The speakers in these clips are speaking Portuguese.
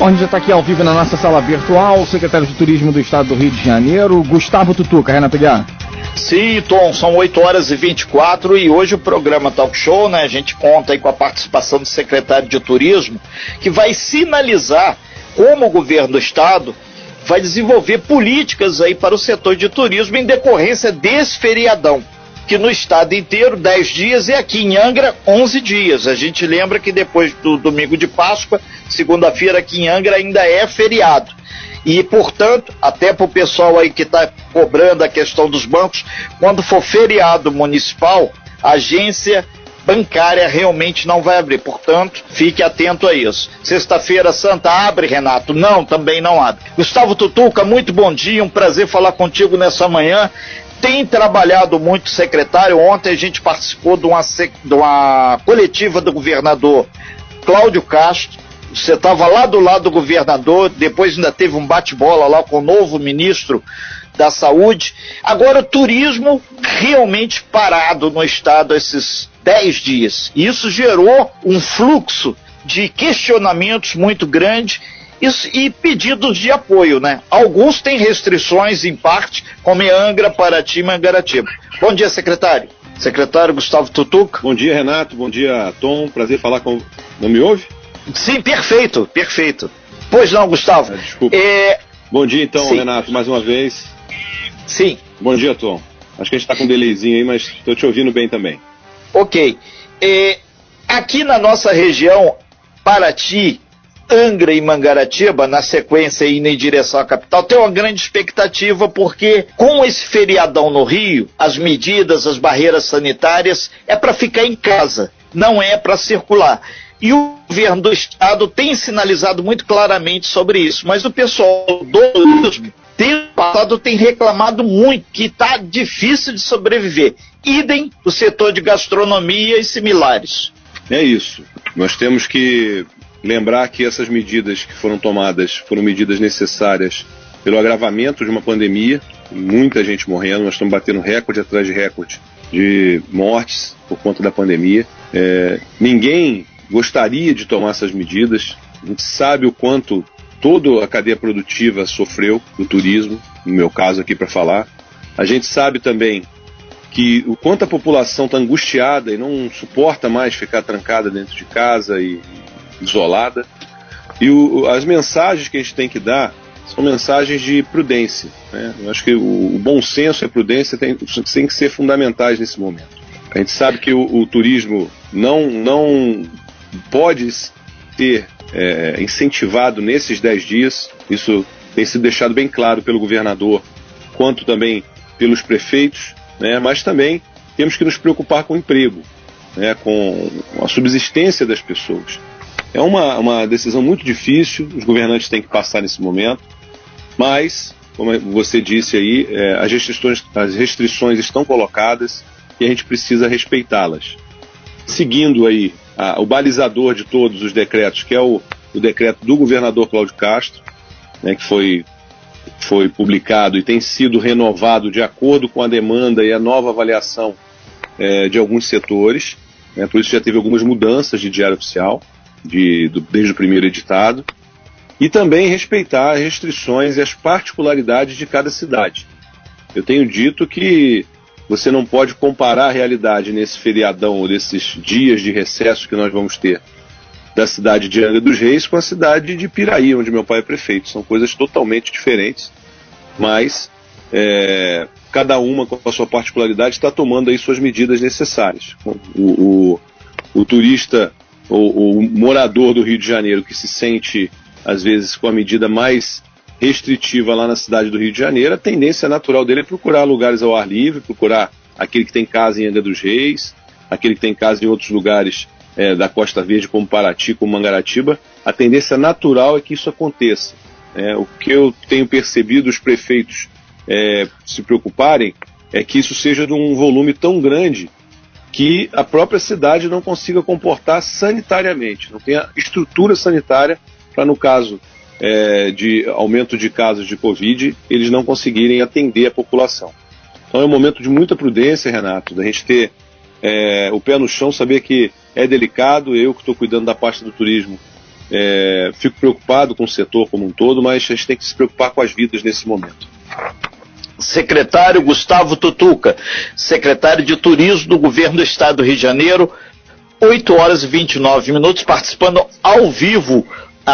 Onde já está aqui ao vivo na nossa sala virtual, o secretário de Turismo do Estado do Rio de Janeiro, Gustavo Tutuca. Renato Guiar. Sim, Tom, são 8 horas e 24 e hoje o programa Talk Show, né? A gente conta aí com a participação do secretário de Turismo, que vai sinalizar como o governo do Estado vai desenvolver políticas aí para o setor de turismo em decorrência desse feriadão que no estado inteiro 10 dias e aqui em Angra 11 dias. A gente lembra que depois do domingo de Páscoa, segunda-feira aqui em Angra ainda é feriado. E, portanto, até para o pessoal aí que está cobrando a questão dos bancos, quando for feriado municipal, a agência bancária realmente não vai abrir. Portanto, fique atento a isso. Sexta-feira Santa abre, Renato? Não, também não abre. Gustavo Tutuca, muito bom dia, um prazer falar contigo nessa manhã tem trabalhado muito secretário. Ontem a gente participou de uma, de uma coletiva do governador Cláudio Castro. Você estava lá do lado do governador, depois ainda teve um bate-bola lá com o novo ministro da Saúde. Agora, turismo realmente parado no estado esses 10 dias. Isso gerou um fluxo de questionamentos muito grande e pedidos de apoio, né? Alguns têm restrições em parte, como em Angra, Paraty e Mangaratiba. Bom dia, secretário. Secretário Gustavo Tutuc. Bom dia, Renato. Bom dia, Tom. Prazer falar com. Não me ouve? Sim, perfeito, perfeito. Pois não, Gustavo. Ah, desculpa. É... Bom dia, então, Sim. Renato, mais uma vez. Sim. Bom dia, Tom. Acho que a gente está com um delayzinho aí, mas estou te ouvindo bem também. Ok. É... Aqui na nossa região, Paraty, Angra e Mangaratiba, na sequência indo em direção à capital, tem uma grande expectativa porque com esse feriadão no Rio, as medidas, as barreiras sanitárias é para ficar em casa, não é para circular. E o governo do estado tem sinalizado muito claramente sobre isso, mas o pessoal do turismo tem passado tem reclamado muito que está difícil de sobreviver. Idem o setor de gastronomia e similares. É isso. Nós temos que lembrar que essas medidas que foram tomadas foram medidas necessárias pelo agravamento de uma pandemia, muita gente morrendo, nós estamos batendo recorde atrás de recorde de mortes por conta da pandemia. É, ninguém gostaria de tomar essas medidas, a gente sabe o quanto toda a cadeia produtiva sofreu do turismo, no meu caso aqui para falar. A gente sabe também que o quanto a população está angustiada e não suporta mais ficar trancada dentro de casa e, isolada. E o, as mensagens que a gente tem que dar são mensagens de prudência. Né? Eu acho que o, o, bom senso e a prudência tem, tem que ser fundamentais nesse momento. A gente sabe que o, o turismo não, não pode ter é, incentivado nesses 10 dias, isso tem sido deixado bem claro pelo governador, quanto também pelos prefeitos, né? mas também temos que nos preocupar com o emprego, né? com a subsistência das pessoas. É uma, uma decisão muito difícil, os governantes têm que passar nesse momento, mas, como você disse aí, é, as, restrições, as restrições estão colocadas e a gente precisa respeitá-las. Seguindo aí a, o balizador de todos os decretos, que é o, o decreto do governador Cláudio Castro, né, que foi, foi publicado e tem sido renovado de acordo com a demanda e a nova avaliação é, de alguns setores. Né, por isso já teve algumas mudanças de diário oficial de, do, desde o primeiro editado, e também respeitar as restrições e as particularidades de cada cidade. Eu tenho dito que você não pode comparar a realidade nesse feriadão ou desses dias de recesso que nós vamos ter da cidade de Angra dos Reis com a cidade de Piraí, onde meu pai é prefeito. São coisas totalmente diferentes, mas é, cada uma com a sua particularidade está tomando aí suas medidas necessárias. O, o, o turista o, o morador do Rio de Janeiro que se sente, às vezes, com a medida mais restritiva lá na cidade do Rio de Janeiro, a tendência natural dele é procurar lugares ao ar livre, procurar aquele que tem casa em Angra dos Reis, aquele que tem casa em outros lugares é, da Costa Verde, como Paraty, como Mangaratiba. A tendência natural é que isso aconteça. É, o que eu tenho percebido os prefeitos é, se preocuparem é que isso seja de um volume tão grande que a própria cidade não consiga comportar sanitariamente, não tenha estrutura sanitária para, no caso é, de aumento de casos de Covid, eles não conseguirem atender a população. Então é um momento de muita prudência, Renato, da gente ter é, o pé no chão, saber que é delicado, eu que estou cuidando da parte do turismo, É, fico preocupado com o setor como um todo, mas a gente tem que se preocupar com as vidas nesse momento. Secretário Gustavo Tutuca, secretário de Turismo do Governo do Estado do Rio de Janeiro, 8 horas e 29 minutos, participando ao vivo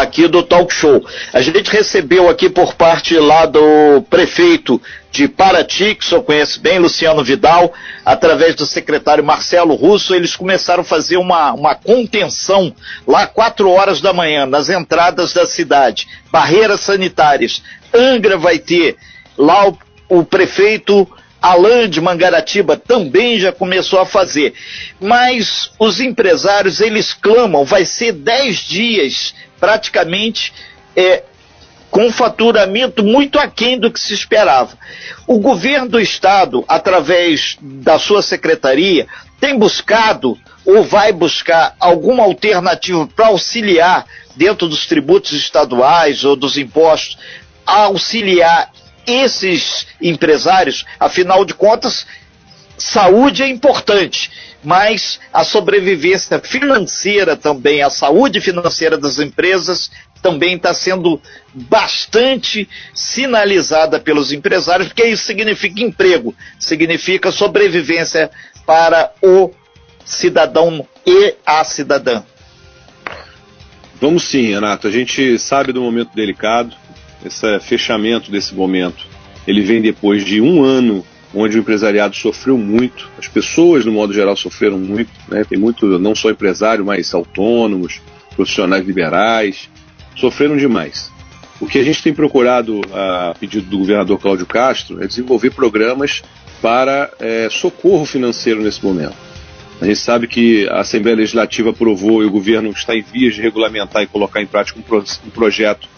aqui do Talk Show. A gente recebeu aqui por parte lá do prefeito de Paraty, que senhor conhece bem, Luciano Vidal, através do secretário Marcelo Russo, eles começaram a fazer uma, uma contenção lá 4 horas da manhã, nas entradas da cidade. Barreiras sanitárias. Angra vai ter, lá o, o prefeito Alain de Mangaratiba também já começou a fazer. Mas os empresários, eles clamam, vai ser 10 dias praticamente é, com faturamento muito aquém do que se esperava. O governo do estado, através da sua secretaria, tem buscado ou vai buscar alguma alternativa para auxiliar dentro dos tributos estaduais ou dos impostos, auxiliar esses empresários, afinal de contas, saúde é importante, mas a sobrevivência financeira também, a saúde financeira das empresas também está sendo bastante sinalizada pelos empresários, porque isso significa emprego, significa sobrevivência para o cidadão e a cidadã. Vamos sim, Renato. A gente sabe do momento delicado, esse fechamento desse momento. Ele vem depois de um ano onde o empresariado sofreu muito, as pessoas, no modo geral, sofreram muito. Né? Tem muito, não só empresário, mas autônomos, profissionais liberais, sofreram demais. O que a gente tem procurado, a pedido do governador Cláudio Castro, é desenvolver programas para é, socorro financeiro nesse momento. A gente sabe que a Assembleia Legislativa aprovou e o governo está em vias de regulamentar e colocar em prática um, pro, um projeto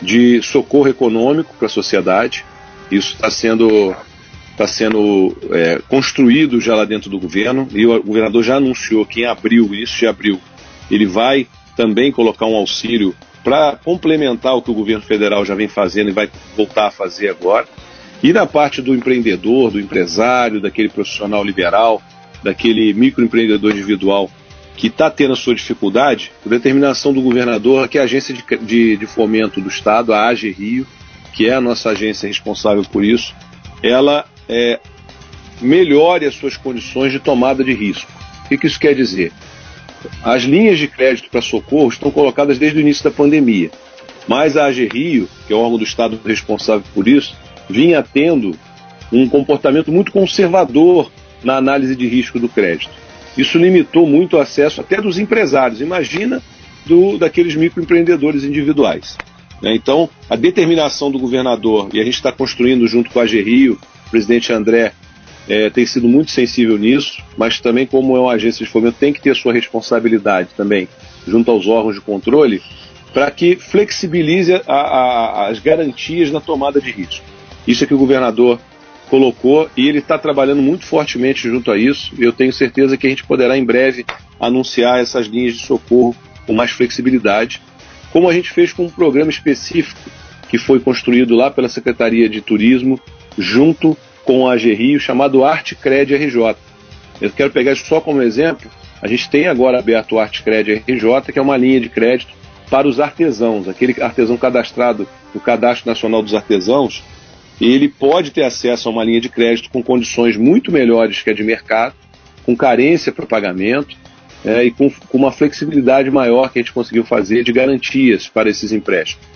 de socorro econômico para a sociedade. Isso está sendo, tá sendo é, construído já lá dentro do governo e o governador já anunciou que em abril, início de abril, ele vai também colocar um auxílio para complementar o que o governo federal já vem fazendo e vai voltar a fazer agora. E na parte do empreendedor, do empresário, daquele profissional liberal, daquele microempreendedor individual que está tendo a sua dificuldade, a determinação do governador, que é a agência de, de, de fomento do Estado, a AGE Rio, que é a nossa agência responsável por isso, ela é, melhore as suas condições de tomada de risco. O que, que isso quer dizer? As linhas de crédito para socorro estão colocadas desde o início da pandemia, mas a AG Rio, que é o órgão do Estado responsável por isso, vinha tendo um comportamento muito conservador na análise de risco do crédito. Isso limitou muito o acesso até dos empresários. Imagina do, daqueles microempreendedores individuais. Né? Então, a determinação do governador, e a gente está construindo junto com a Rio, o presidente André é, tem sido muito sensível nisso, mas também, como é uma agência de fomento, tem que ter sua responsabilidade também junto aos órgãos de controle para que flexibilize a, a, as garantias na tomada de risco. Isso é que o governador colocou e ele está trabalhando muito fortemente junto a isso. Eu tenho certeza que a gente poderá em breve anunciar essas linhas de socorro com mais flexibilidade, como a gente fez com um programa específico que foi construído lá pela Secretaria de Turismo, junto com a Rio, chamado Arte Cred RJ. Eu quero pegar isso só como exemplo. A gente tem agora aberto o Arte Cred RJ, que é uma linha de crédito para os artesãos, aquele artesão cadastrado no Cadastro Nacional dos Artesãos, ele pode ter acesso a uma linha de crédito com condições muito melhores que a de mercado, com carência para pagamento é, e com, com, uma flexibilidade maior que a gente conseguiu fazer de garantias para esses empréstimos.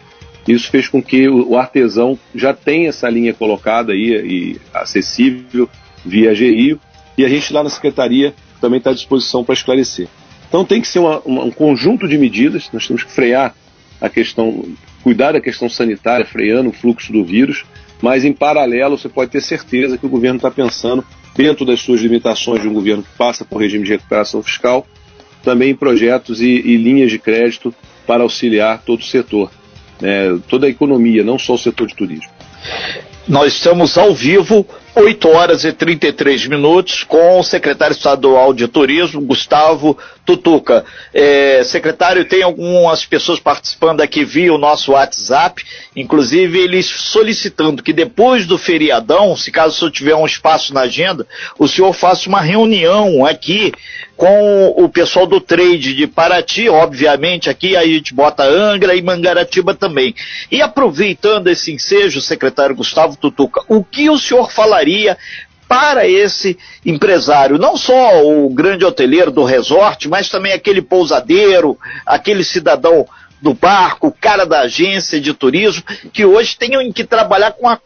Isso fez com que o, o artesão já tenha essa linha colocada aí e acessível via GRIO e a gente lá na secretaria também está à disposição para esclarecer. Então tem que ser uma, uma, um conjunto de medidas, nós temos que frear a questão, cuidar da questão sanitária, freando o fluxo do vírus, mas em paralelo você pode ter certeza que o governo está pensando, dentro das suas limitações de um governo que passa por regime de recuperação fiscal, também em projetos e, e linhas de crédito para auxiliar todo o setor, né, toda a economia, não só o setor de turismo. Nós estamos ao vivo 8 horas e 33 minutos, com o secretário estadual de turismo, Gustavo Tutuca. É, secretário, tem algumas pessoas participando aqui via o nosso WhatsApp, inclusive eles solicitando que depois do feriadão, se caso o senhor tiver um espaço na agenda, o senhor faça uma reunião aqui com o pessoal do trade de Paraty, obviamente, aqui a gente bota Angra e Mangaratiba também. E aproveitando esse ensejo, secretário Gustavo Tutuca, o que o senhor falaria para esse empresário, não só o grande hoteleiro do resort, mas também aquele pousadeiro, aquele cidadão do barco, o cara da agência de turismo, que hoje tem que trabalhar com a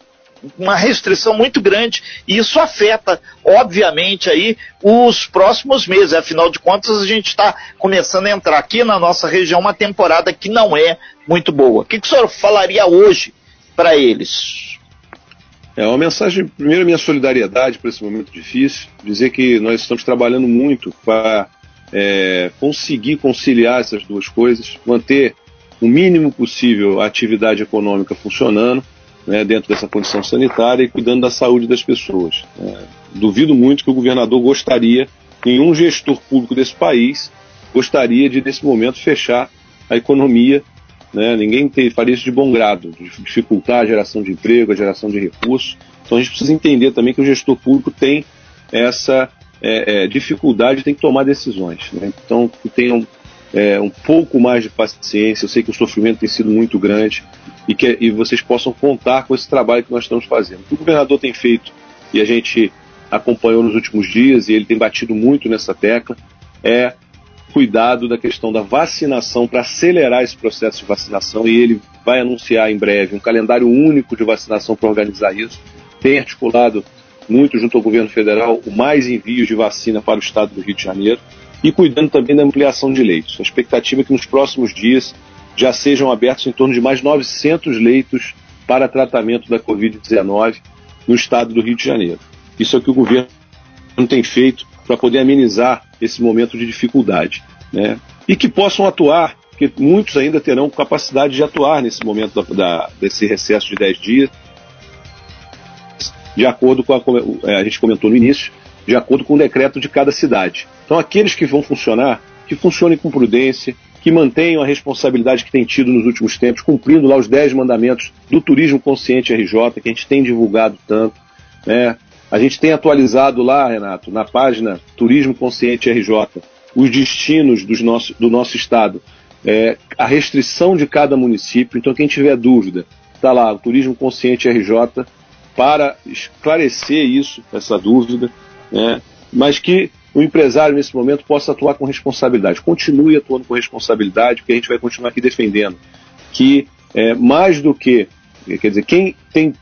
uma restrição muito grande e isso afeta, obviamente, aí os próximos meses. Afinal de contas, a gente está começando a entrar aqui na nossa região uma temporada que não é muito boa. O que, que o senhor falaria hoje para eles? É uma mensagem, primeiro, minha solidariedade para esse momento difícil, dizer que nós estamos trabalhando muito para é, conseguir conciliar essas duas coisas, manter o mínimo possível a atividade econômica funcionando né, dentro dessa condição sanitária e cuidando da saúde das pessoas. É, duvido muito que o governador gostaria, nenhum gestor público desse país gostaria de, nesse momento, fechar a economia. Né, ninguém faria isso de bom grado, dificultar a geração de emprego, a geração de recursos. Então a gente precisa entender também que o gestor público tem essa é, é, dificuldade, tem que tomar decisões. Né? Então, que tenham é, um pouco mais de paciência. Eu sei que o sofrimento tem sido muito grande e que e vocês possam contar com esse trabalho que nós estamos fazendo. O que o governador tem feito e a gente acompanhou nos últimos dias e ele tem batido muito nessa tecla é cuidado da questão da vacinação para acelerar esse processo de vacinação e ele vai anunciar em breve um calendário único de vacinação para organizar isso. Tem articulado muito junto ao governo federal o mais envios de vacina para o estado do Rio de Janeiro e cuidando também da ampliação de leitos. A expectativa é que nos próximos dias já sejam abertos em torno de mais 900 leitos para tratamento da Covid-19 no estado do Rio de Janeiro. Isso é o que o governo tem feito para poder amenizar esse momento de dificuldade. Né? E que possam atuar, porque muitos ainda terão capacidade de atuar nesse momento da, da, desse recesso de 10 dias, de acordo com a, é, a gente comentou no início, de acordo com o decreto de cada cidade. Então, aqueles que vão funcionar, que funcionem com prudência, que mantenham a responsabilidade que tem tido nos últimos tempos, cumprindo lá os 10 mandamentos do Turismo Consciente RJ, que a gente tem divulgado tanto. Né? A gente tem atualizado lá, Renato, na página Turismo Consciente RJ, os destinos dos nosso, do nosso estado, é, a restrição de cada município. Então, quem tiver dúvida, está lá, o Turismo Consciente RJ, para esclarecer isso, essa dúvida, né? mas que o empresário, nesse momento, possa atuar com responsabilidade. Continue atuando com responsabilidade, porque a gente vai continuar aqui defendendo que, é, mais do que, quer dizer, quem tem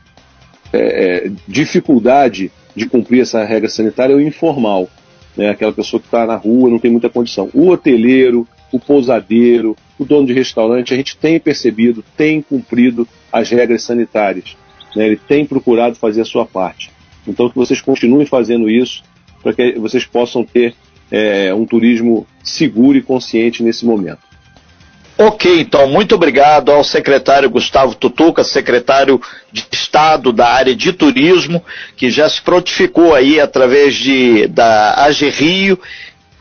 é, é dificuldade de cumprir essa regra sanitária é o informal, né, aquela pessoa que está na rua, não tem muita condição. O hoteleiro, o pousadeiro, o dono de restaurante, a gente tem percebido, tem cumprido as regras sanitárias. Né, ele tem procurado fazer a sua parte. Então que vocês continuem fazendo isso, para que vocês possam ter é, um turismo seguro e consciente nesse momento. Ok, então, muito obrigado ao secretário Gustavo Tutuca, secretário de Estado da área de turismo, que já se prontificou aí através de, da AG Rio,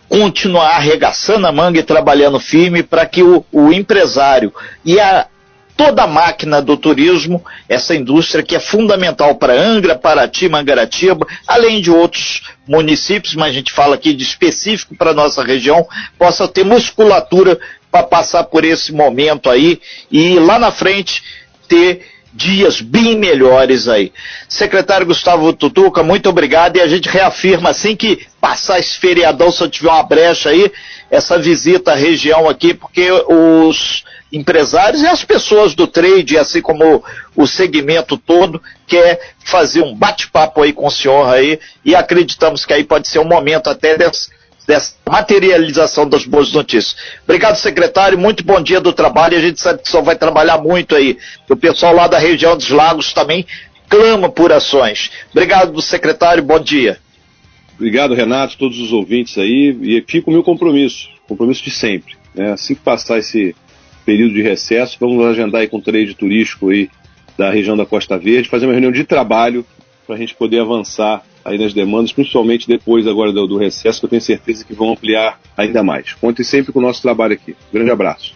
continuar arregaçando a manga e trabalhando firme para que o, o empresário e a toda a máquina do turismo, essa indústria que é fundamental para Angra, Paraty, Mangaratiba, além de outros municípios, mas a gente fala aqui de específico para a nossa região, possa ter musculatura para passar por esse momento aí e lá na frente ter dias bem melhores aí. Secretário Gustavo Tutuca, muito obrigado e a gente reafirma assim que passar esse feriadão, se eu tiver uma brecha aí, essa visita à região aqui, porque os empresários e as pessoas do trade, assim como o segmento todo, quer fazer um bate-papo aí com o senhor aí e acreditamos que aí pode ser um momento até dessa, dessa materialização das boas notícias. Obrigado, secretário, muito bom dia do trabalho, a gente sabe que senhor vai trabalhar muito aí. O pessoal lá da região dos lagos também clama por ações. Obrigado, secretário, bom dia. Obrigado, Renato, todos os ouvintes aí, e fica o meu compromisso, compromisso de sempre. Né? Assim que passar esse período de recesso, vamos agendar aí com o trade turístico aí da região da Costa Verde, fazer uma reunião de trabalho para a gente poder avançar aí nas demandas, principalmente depois agora do, do recesso, que eu tenho certeza que vão ampliar ainda mais. Contem sempre com o nosso trabalho aqui. Grande abraço.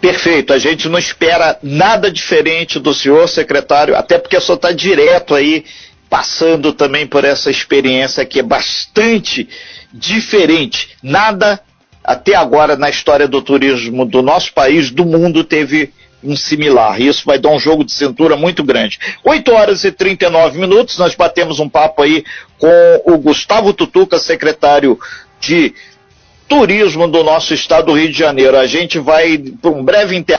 Perfeito, a gente não espera nada diferente do senhor secretário, até porque senhor está direto aí, passando também por essa experiência que é bastante diferente. Nada até agora na história do turismo do nosso país, do mundo, teve um similar. Isso vai dar um jogo de cintura muito grande. 8 horas e 39 minutos, nós batemos um papo aí com o Gustavo Tutuca, secretário de Turismo do nosso estado do Rio de Janeiro. A gente vai para um breve intervalo.